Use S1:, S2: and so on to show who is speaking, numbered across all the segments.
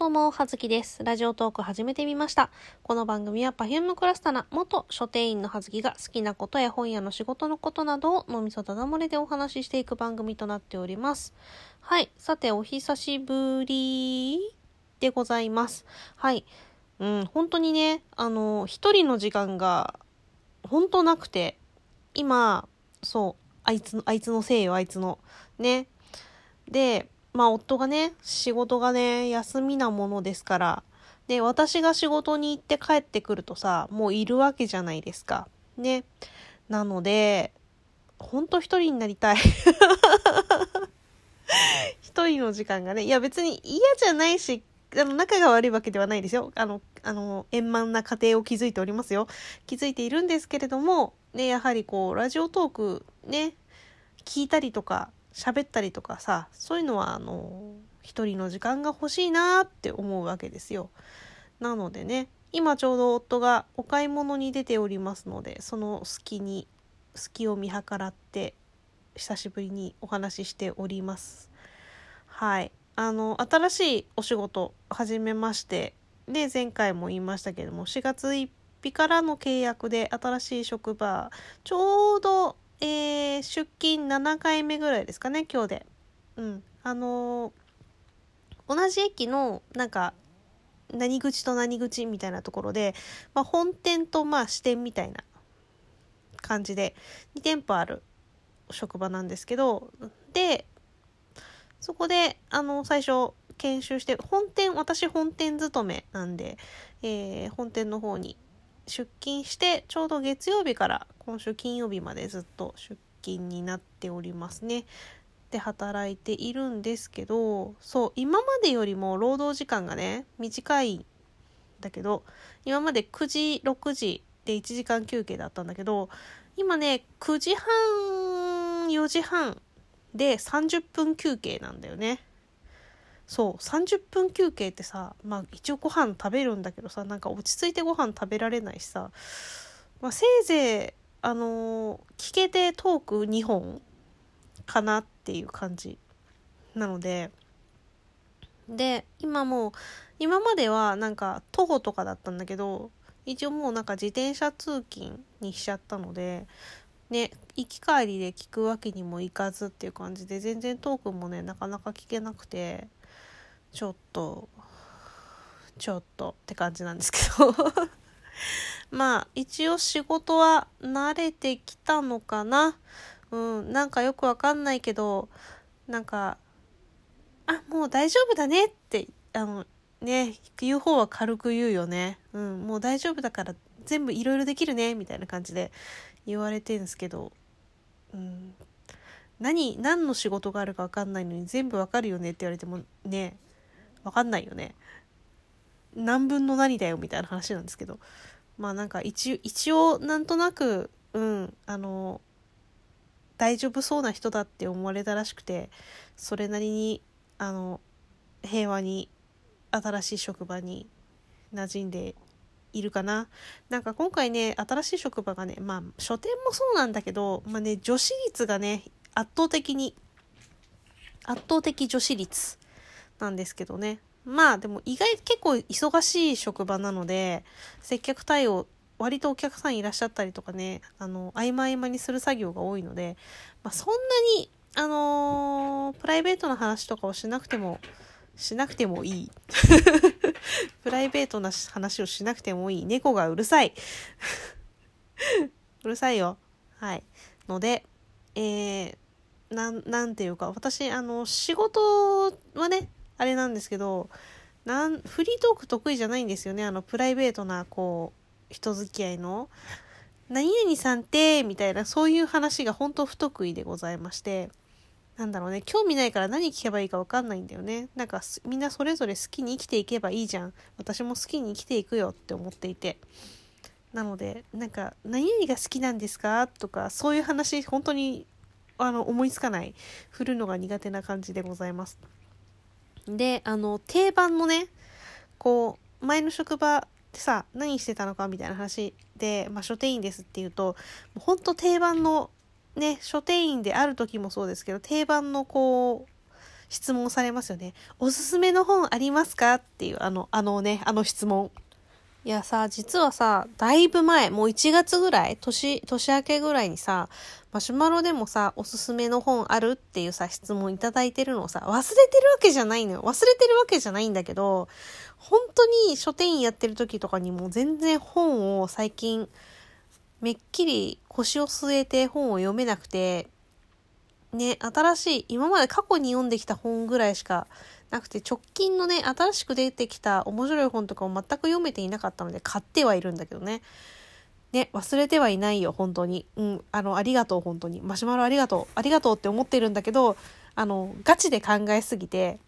S1: どうも、はずきです。ラジオトーク始めてみました。この番組は Perfume クラスタナ元書店員のはずきが好きなことや本屋の仕事のことなどを脳みそただ漏れでお話ししていく番組となっております。はい。さて、お久しぶりでございます。はい。うん、本当にね、あの、一人の時間が本当なくて、今、そう、あいつの、あいつのせいよ、あいつの。ね。で、まあ夫がね、仕事がね、休みなものですから、で、私が仕事に行って帰ってくるとさ、もういるわけじゃないですか。ね。なので、ほんと一人になりたい。一人の時間がね、いや別に嫌じゃないし、あの、仲が悪いわけではないですよ。あの、あの、円満な家庭を築いておりますよ。築いているんですけれども、ね、やはりこう、ラジオトークね、聞いたりとか、喋ったりとかさそういうのはあの一人の時間が欲しいなって思うわけですよ。なのでね今ちょうど夫がお買い物に出ておりますのでその隙に隙を見計らって久しぶりにお話ししております。はいあの新しいお仕事始めましてで前回も言いましたけども4月1日からの契約で新しい職場ちょうどえー、出勤7回目ぐらいですかね今日で。うん、あのー、同じ駅のなんか何口と何口みたいなところで、まあ、本店とまあ支店みたいな感じで2店舗ある職場なんですけどでそこであの最初研修して本店私本店勤めなんで、えー、本店の方に出勤してちょうど月曜日から今週金曜日までずっと出勤になっておりますね。で働いているんですけどそう今までよりも労働時間がね短いんだけど今まで9時6時で1時間休憩だったんだけど今ね9時半4時半で30分休憩なんだよね。そう30分休憩ってさまあ一応ご飯食べるんだけどさなんか落ち着いてご飯食べられないしさ、まあ、せいぜいあのー、聞けてトーク2本かなっていう感じなのでで今もう今まではなんか徒歩とかだったんだけど一応もうなんか自転車通勤にしちゃったのでね行き帰りで聞くわけにもいかずっていう感じで全然トークもねなかなか聞けなくて。ちょっとちょっとって感じなんですけど。まあ一応仕事は慣れてきたのかな。うんなんかよくわかんないけどなんかあもう大丈夫だね。ってあのね言う方は軽く言うよね。うんもう大丈夫だから全部いろいろできるね。みたいな感じで言われてるんですけど。うん何何の仕事があるか分かんないのに全部わかるよねって言われてもねわかんないよね。何分の何だよみたいな話なんですけど。まあなんか一一応なんとなくうんあの大丈夫そうな人だって思われたらしくてそれなりにあの平和に新しい職場に馴染んでいるかな。なんか今回ね新しい職場がねまあ書店もそうなんだけどまあね女子率がね圧倒的に圧倒的女子率。なんですけどね。まあでも意外結構忙しい職場なので接客対応割とお客さんいらっしゃったりとかねあの合間合間にする作業が多いので、まあ、そんなにあのー、プライベートな話とかをしなくてもしなくてもいい。プライベートな話をしなくてもいい。猫がうるさい。うるさいよ。はい。のでえー、ななんていうか私あの仕事はねあれなんですけどなんフリートーク得意じゃないんですよね。あのプライベートなこう人付き合いの「何々さんって」みたいなそういう話が本当不得意でございまして。なんだろうね。興味ないから何聞けばいいか分かんないんだよね。なんかみんなそれぞれ好きに生きていけばいいじゃん。私も好きに生きていくよって思っていて。なのでなんか「何々が好きなんですか?」とかそういう話本当にあの思いつかない。振るのが苦手な感じでございます。であの定番のねこう前の職場ってさ何してたのかみたいな話で、まあ、書店員ですっていうとほんと定番のね書店員である時もそうですけど定番のこう質問されますよね。おすすめの本ありますか？っていう、あの、あのね、あの質問。いやさ、実はさ、だいぶ前、もう1月ぐらい、年、年明けぐらいにさ、マシュマロでもさ、おすすめの本あるっていうさ、質問いただいてるのをさ、忘れてるわけじゃないのよ。忘れてるわけじゃないんだけど、本当に書店員やってる時とかにも全然本を最近、めっきり腰を据えて本を読めなくて、ね、新しい、今まで過去に読んできた本ぐらいしかなくて、直近のね、新しく出てきた面白い本とかを全く読めていなかったので、買ってはいるんだけどね。ね、忘れてはいないよ、本当に。うん、あの、ありがとう、本当に。マシュマロありがとう。ありがとうって思ってるんだけど、あの、ガチで考えすぎて、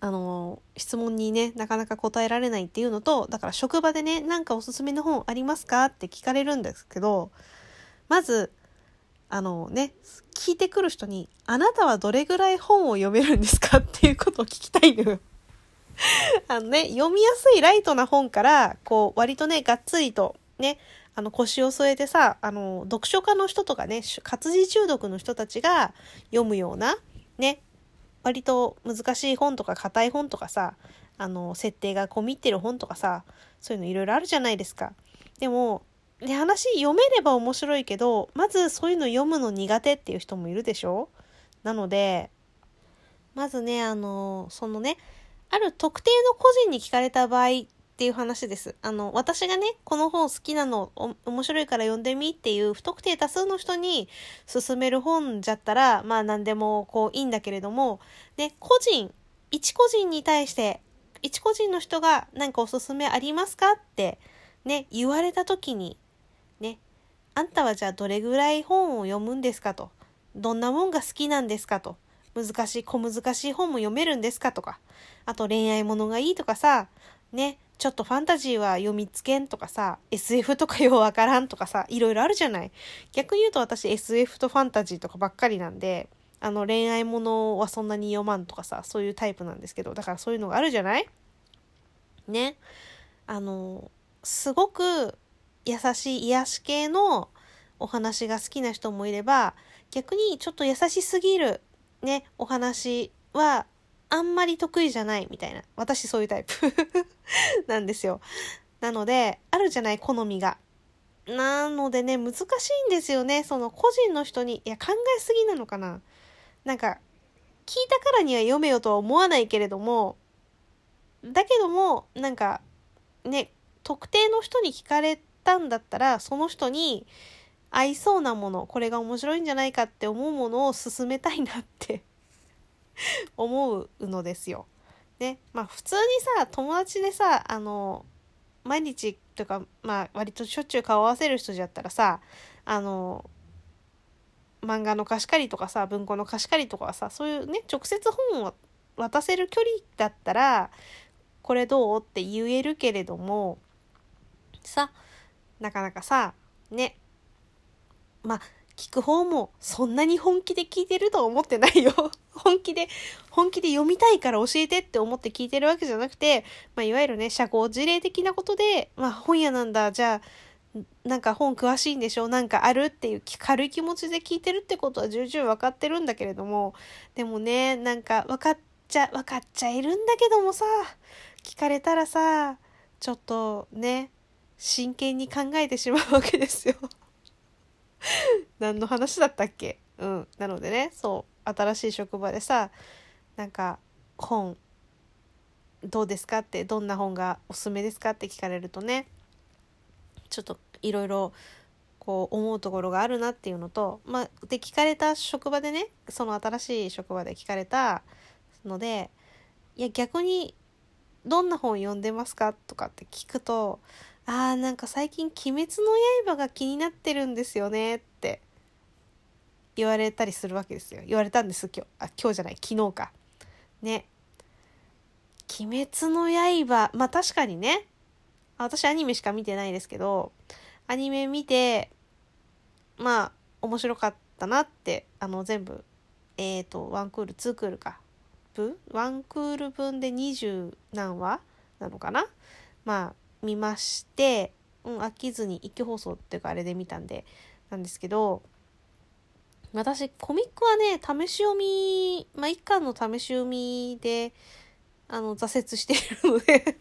S1: あの、質問にね、なかなか答えられないっていうのと、だから職場でね、なんかおすすめの本ありますかって聞かれるんですけど、まず、あのね、聞いてくる人に、あなたはどれぐらい本を読めるんですかっていうことを聞きたいのよ。あのね、読みやすいライトな本から、こう、割とね、がっつりと、ね、あの、腰を据えてさ、あの、読書家の人とかね、活字中毒の人たちが読むような、ね、割と難しい本とか硬い本とかさ、あの、設定が込み入ってる本とかさ、そういうのいろいろあるじゃないですか。でも、で、話読めれば面白いけど、まずそういうの読むの苦手っていう人もいるでしょ？なので、まずね、あの、そのね、ある特定の個人に聞かれた場合っていう話です。あの、私がね、この本好きなの、面白いから読んでみっていう不特定多数の人に勧める本じゃったら、まあ何でもこういいんだけれども、ね、個人、一個人に対して、一個人の人が何かおすすめありますかってね、言われた時に、あんたはじゃあどれぐらい本を読むんですかと。どんなもんが好きなんですかと。難しい、小難しい本も読めるんですかとか。あと恋愛ものがいいとかさ、ね、ちょっとファンタジーは読みつけんとかさ、SF とかようわからんとかさ、いろいろあるじゃない。逆に言うと私 SF とファンタジーとかばっかりなんで、あの恋愛ものはそんなに読まんとかさ、そういうタイプなんですけど、だからそういうのがあるじゃない？ね。あの、すごく優しい癒し系のお話が好きな人もいれば、逆にちょっと優しすぎるね、お話はあんまり得意じゃないみたいな。私そういうタイプ なんですよ。なので、あるじゃない、好みが。なのでね、難しいんですよね。その個人の人に、いや、考えすぎなのかな。なんか、聞いたからには読めよとは思わないけれども、だけども、なんか、ね、特定の人に聞かれたんだったら、その人に合いそうなもの、これが面白いんじゃないかって思うものを進めたいなって 思うのですよ。ね。まあ普通にさ、友達でさ、あの、毎日とか、まあ割としょっちゅう顔合わせる人じゃったらさ、あの、漫画の貸し借りとかさ、文庫の貸し借りとかはさ、そういうね、直接本を渡せる距離だったら、これどうって言えるけれども、さ、なかなかさ、ね。まあ、聞く方もそんなに本気で聞いてるとは思ってないよ。本気で、本気で読みたいから教えてって思って聞いてるわけじゃなくて、まあ、いわゆるね、社交辞令的なことで、まあ、本屋なんだ、じゃあ、なんか本詳しいんでしょなんかあるっていう軽い気持ちで聞いてるってことは重々分かってるんだけれども、でもね、なんか分かっちゃ、分かっちゃいるんだけどもさ、聞かれたらさ、ちょっとね、真剣に考えてしまうわけですよ。何の話だったっけ？うん。なのでね、そう、新しい職場でさ、なんか、本、どうですかって、どんな本がおすすめですかって聞かれるとね、ちょっといろいろ、こう思うところがあるなっていうのと、まあ、で、聞かれた職場でね、その新しい職場で聞かれたので、いや、逆に、どんな本読んでますか？とかって聞くと、あーなんか最近鬼滅の刃が気になってるんですよねって言われたりするわけですよ。言われたんです、今日。あ、今日じゃない、昨日か。ね。鬼滅の刃、まあ確かにね、私アニメしか見てないですけど、アニメ見て、まあ面白かったなって、あの全部、えっ、ー、と、ワンクール、ツークールか。分ワンクール分で二十何話なのかな？まあ見まして、うん、飽きずに一挙放送っていうかあれで見たんでなんですけど私、コミックはね、試し読み、まあ、一巻の試し読みで、あの、挫折しているので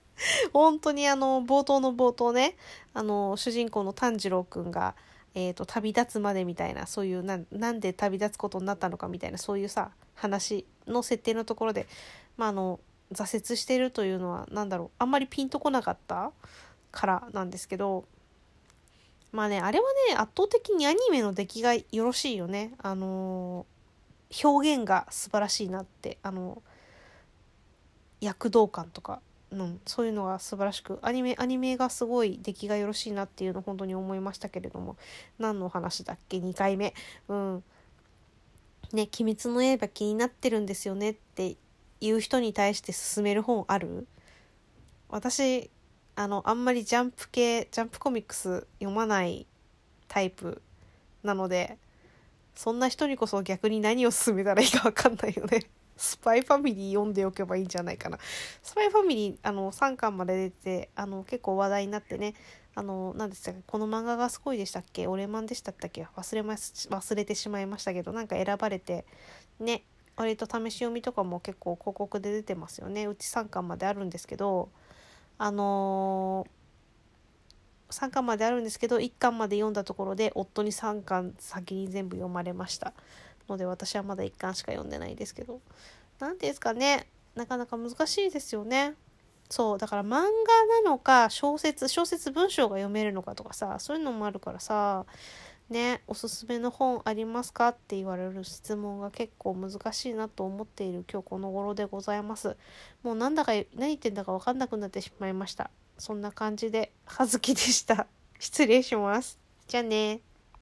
S1: 本当にあの、冒頭の冒頭ね、あの、主人公の炭治郎くんが、え、ー、と、旅立つまでみたいな、そういうな、なんで旅立つことになったのかみたいな、そういうさ、話の設定のところで、まあ、あの、挫折してるというのは、何だろう、あんまりピンとこなかったからなんですけど、まあね、あれはね、圧倒的にアニメの出来がよろしいよね。あのー、表現が素晴らしいなって、あのー、躍動感とか、うん、そういうのが素晴らしく、アニメ、アニメがすごい出来がよろしいなっていうの本当に思いましたけれども、何の話だっけ ?2 回目。うん。ね、鬼滅の刃気になってるんですよねっていう人に対して勧める本ある？私あのあんまりジャンプ系ジャンプコミックス読まないタイプなのでそんな人にこそ逆に何を勧めたらいいか分かんないよね。スパイファミリー読んでおけばいいんじゃないかな。スパイファミリーあの3巻まで出てあの結構話題になってねあの何でしたっけこの漫画がすごいでしたっけオレマンでしたっけ忘れます忘れてしまいましたけどなんか選ばれてね割と試し読みとかも結構広告で出てますよね。うち3巻まであるんですけどあのー、3巻まであるんですけど1巻まで読んだところで夫に3巻先に全部読まれました。ので私はまだ1巻しか読んでないですけど。何ていうんですかね。なかなか難しいですよね。そうだから漫画なのか小説小説文章が読めるのかとかさそういうのもあるからさねおすすめの本ありますかって言われる質問が結構難しいなと思っている今日この頃でございます。もうなんだか何言ってんだか分かんなくなってしまいました。そんな感じで葉月でした。失礼します。じゃあね。